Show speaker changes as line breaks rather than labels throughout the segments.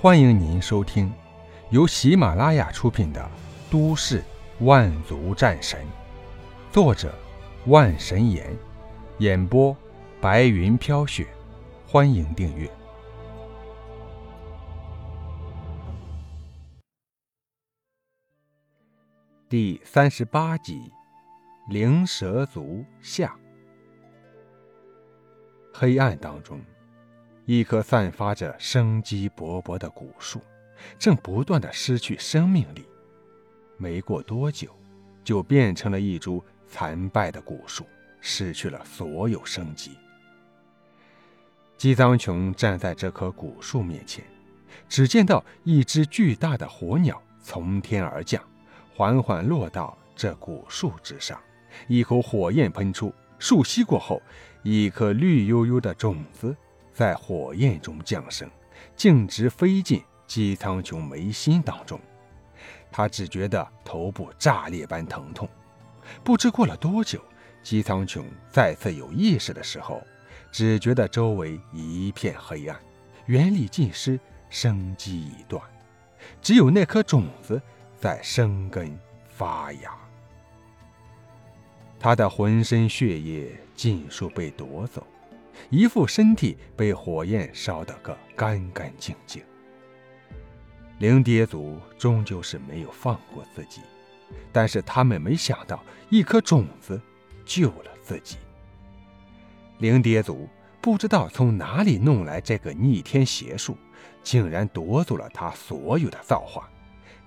欢迎您收听由喜马拉雅出品的《都市万族战神》，作者万神岩，演播白云飘雪。欢迎订阅第三十八集《灵蛇族下》。黑暗当中。一棵散发着生机勃勃的古树，正不断的失去生命力。没过多久，就变成了一株残败的古树，失去了所有生机。姬苍穹站在这棵古树面前，只见到一只巨大的火鸟从天而降，缓缓落到这古树之上，一口火焰喷出，树熄过后，一颗绿油油的种子。在火焰中降生，径直飞进姬苍穹眉心当中。他只觉得头部炸裂般疼痛。不知过了多久，姬苍穹再次有意识的时候，只觉得周围一片黑暗，元力尽失，生机已断，只有那颗种子在生根发芽。他的浑身血液尽数被夺走。一副身体被火焰烧得个干干净净。灵蝶族终究是没有放过自己，但是他们没想到一颗种子救了自己。灵蝶族不知道从哪里弄来这个逆天邪术，竟然夺走了他所有的造化，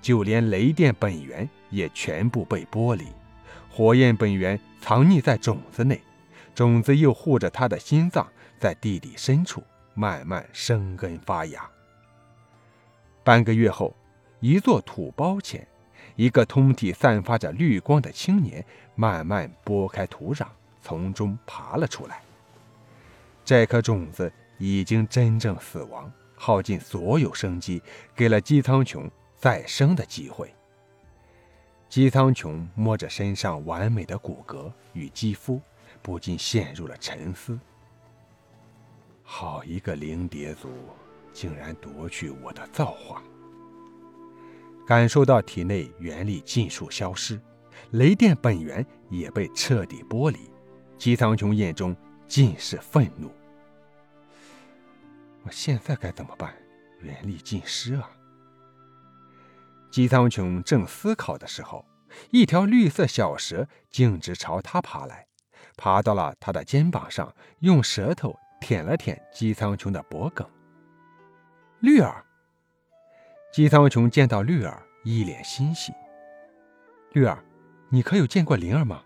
就连雷电本源也全部被剥离，火焰本源藏匿在种子内。种子又护着他的心脏，在地底深处慢慢生根发芽。半个月后，一座土包前，一个通体散发着绿光的青年慢慢拨开土壤，从中爬了出来。这颗种子已经真正死亡，耗尽所有生机，给了姬苍穹再生的机会。姬苍穹摸着身上完美的骨骼与肌肤。不禁陷入了沉思。好一个灵蝶族，竟然夺去我的造化！感受到体内元力尽数消失，雷电本源也被彻底剥离，姬苍穹眼中尽是愤怒。我现在该怎么办？元力尽失啊！姬苍穹正思考的时候，一条绿色小蛇径直朝他爬来。爬到了他的肩膀上，用舌头舔了舔姬苍穹的脖颈。绿儿，姬苍穹见到绿儿，一脸欣喜。绿儿，你可有见过灵儿吗？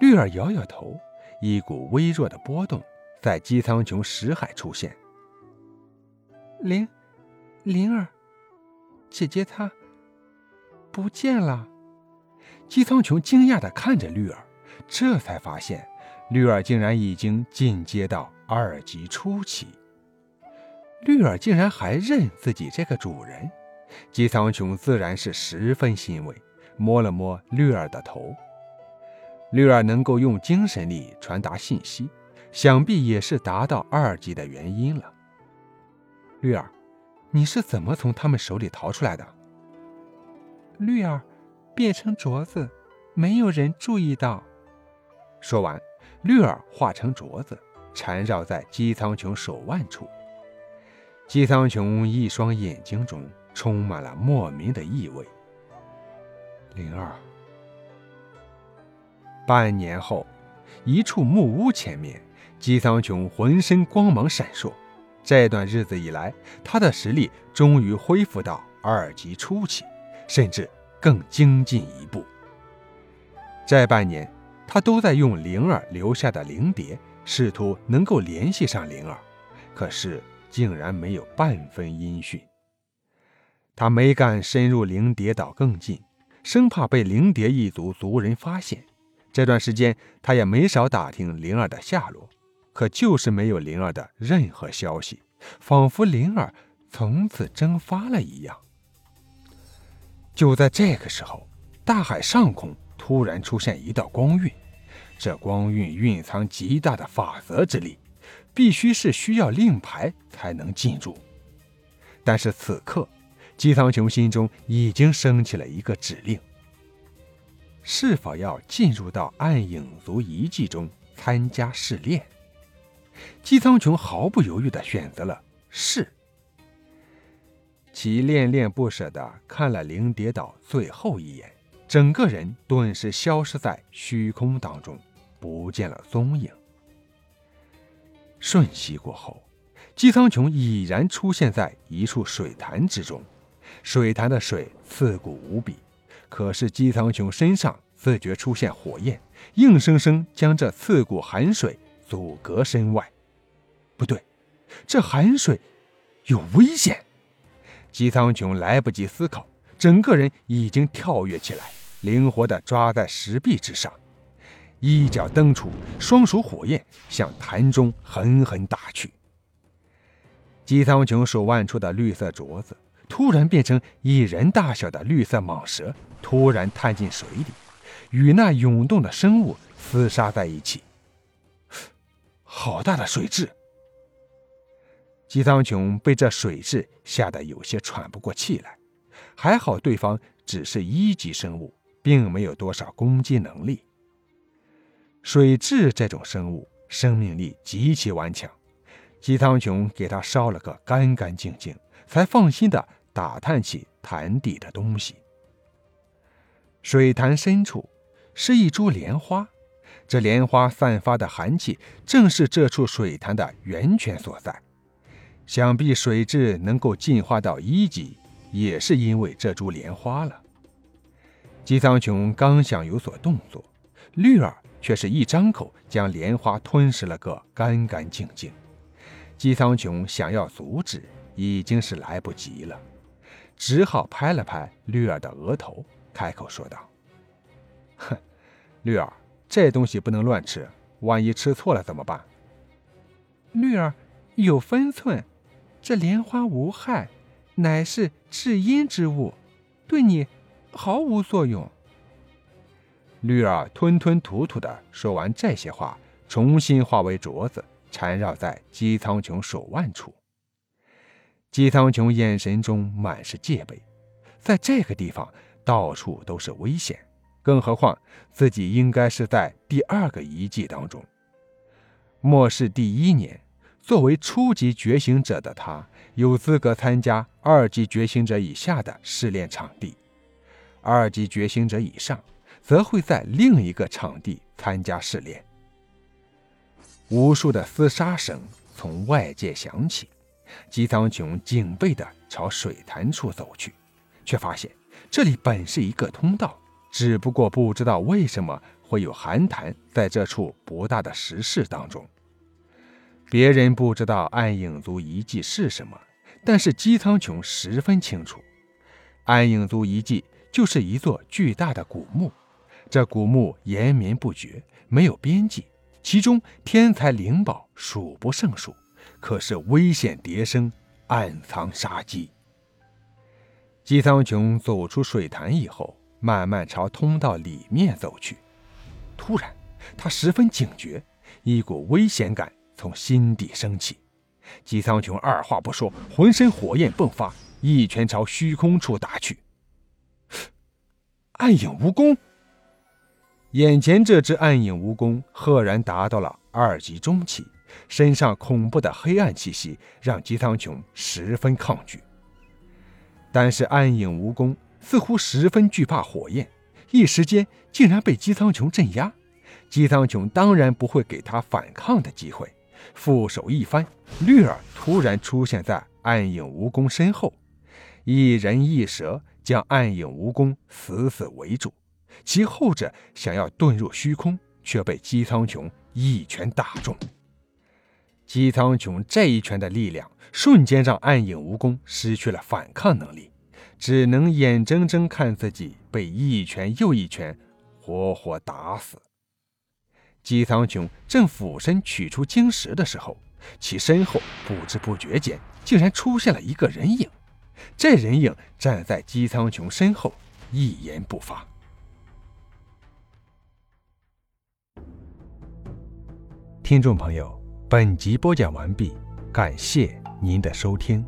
绿儿摇摇头，一股微弱的波动在姬苍穹识海出现。
灵，灵儿，姐姐她不见了。
姬苍穹惊讶地看着绿儿。这才发现，绿儿竟然已经进阶到二级初期。绿儿竟然还认自己这个主人，姬苍穹自然是十分欣慰，摸了摸绿儿的头。绿儿能够用精神力传达信息，想必也是达到二级的原因了。绿儿，你是怎么从他们手里逃出来的？
绿儿变成镯子，没有人注意到。
说完，绿儿化成镯子，缠绕在姬苍穹手腕处。姬苍穹一双眼睛中充满了莫名的意味。灵儿。半年后，一处木屋前面，姬苍穹浑身光芒闪烁。这段日子以来，他的实力终于恢复到二级初期，甚至更精进一步。这半年。他都在用灵儿留下的灵蝶，试图能够联系上灵儿，可是竟然没有半分音讯。他没敢深入灵蝶岛更近，生怕被灵蝶一族族人发现。这段时间，他也没少打听灵儿的下落，可就是没有灵儿的任何消息，仿佛灵儿从此蒸发了一样。就在这个时候，大海上空。突然出现一道光晕，这光晕蕴藏极大的法则之力，必须是需要令牌才能进入。但是此刻，姬苍穹心中已经升起了一个指令：是否要进入到暗影族遗迹中参加试炼？姬苍穹毫不犹豫地选择了是。其恋恋不舍地看了灵蝶岛最后一眼，整个人顿时消失在虚空当中，不见了踪影。瞬息过后，姬苍穹已然出现在一处水潭之中，水潭的水刺骨无比，可是姬苍穹身上自觉出现火焰，硬生生将这刺骨寒水阻隔身外。不对，这寒水有危险！姬苍穹来不及思考，整个人已经跳跃起来，灵活地抓在石壁之上，一脚蹬出，双手火焰向潭中狠狠打去。姬苍穹手腕处的绿色镯子突然变成一人大小的绿色蟒蛇，突然探进水里，与那涌动的生物厮杀在一起。好大的水蛭！姬苍穹被这水蛭吓得有些喘不过气来，还好对方只是一级生物，并没有多少攻击能力。水蛭这种生物生命力极其顽强，姬苍穹给它烧了个干干净净，才放心的打探起潭底的东西。水潭深处是一株莲花，这莲花散发的寒气，正是这处水潭的源泉所在。想必水蛭能够进化到一级，也是因为这株莲花了。姬苍穹刚想有所动作，绿儿却是一张口将莲花吞噬了个干干净净。姬苍穹想要阻止，已经是来不及了，只好拍了拍绿儿的额头，开口说道：“哼，绿儿，这东西不能乱吃，万一吃错了怎么办？”
绿儿有分寸。这莲花无害，乃是至阴之物，对你毫无作用。
绿儿吞吞吐吐的说完这些话，重新化为镯子，缠绕在姬苍穹手腕处。姬苍穹眼神中满是戒备，在这个地方到处都是危险，更何况自己应该是在第二个遗迹当中，末世第一年。作为初级觉醒者的他，有资格参加二级觉醒者以下的试炼场地；二级觉醒者以上，则会在另一个场地参加试炼。无数的厮杀声从外界响起，姬苍穹警备地朝水潭处走去，却发现这里本是一个通道，只不过不知道为什么会有寒潭在这处不大的石室当中。别人不知道暗影族遗迹是什么，但是姬苍穹十分清楚，暗影族遗迹就是一座巨大的古墓，这古墓延绵不绝，没有边际，其中天才灵宝数不胜数，可是危险迭生，暗藏杀机。姬苍穹走出水潭以后，慢慢朝通道里面走去，突然，他十分警觉，一股危险感。从心底升起，姬苍穹二话不说，浑身火焰迸发，一拳朝虚空处打去。暗影蜈蚣，眼前这只暗影蜈蚣赫然达到了二级中期，身上恐怖的黑暗气息让姬苍穹十分抗拒。但是暗影蜈蚣似乎十分惧怕火焰，一时间竟然被姬苍穹镇压。姬苍穹当然不会给他反抗的机会。负手一翻，绿儿突然出现在暗影蜈蚣身后，一人一蛇将暗影蜈蚣死死围住。其后者想要遁入虚空，却被姬苍穹一拳打中。姬苍穹这一拳的力量，瞬间让暗影蜈蚣失去了反抗能力，只能眼睁睁看自己被一拳又一拳活活打死。姬苍穹正俯身取出晶石的时候，其身后不知不觉间竟然出现了一个人影。这人影站在姬苍穹身后，一言不发。听众朋友，本集播讲完毕，感谢您的收听。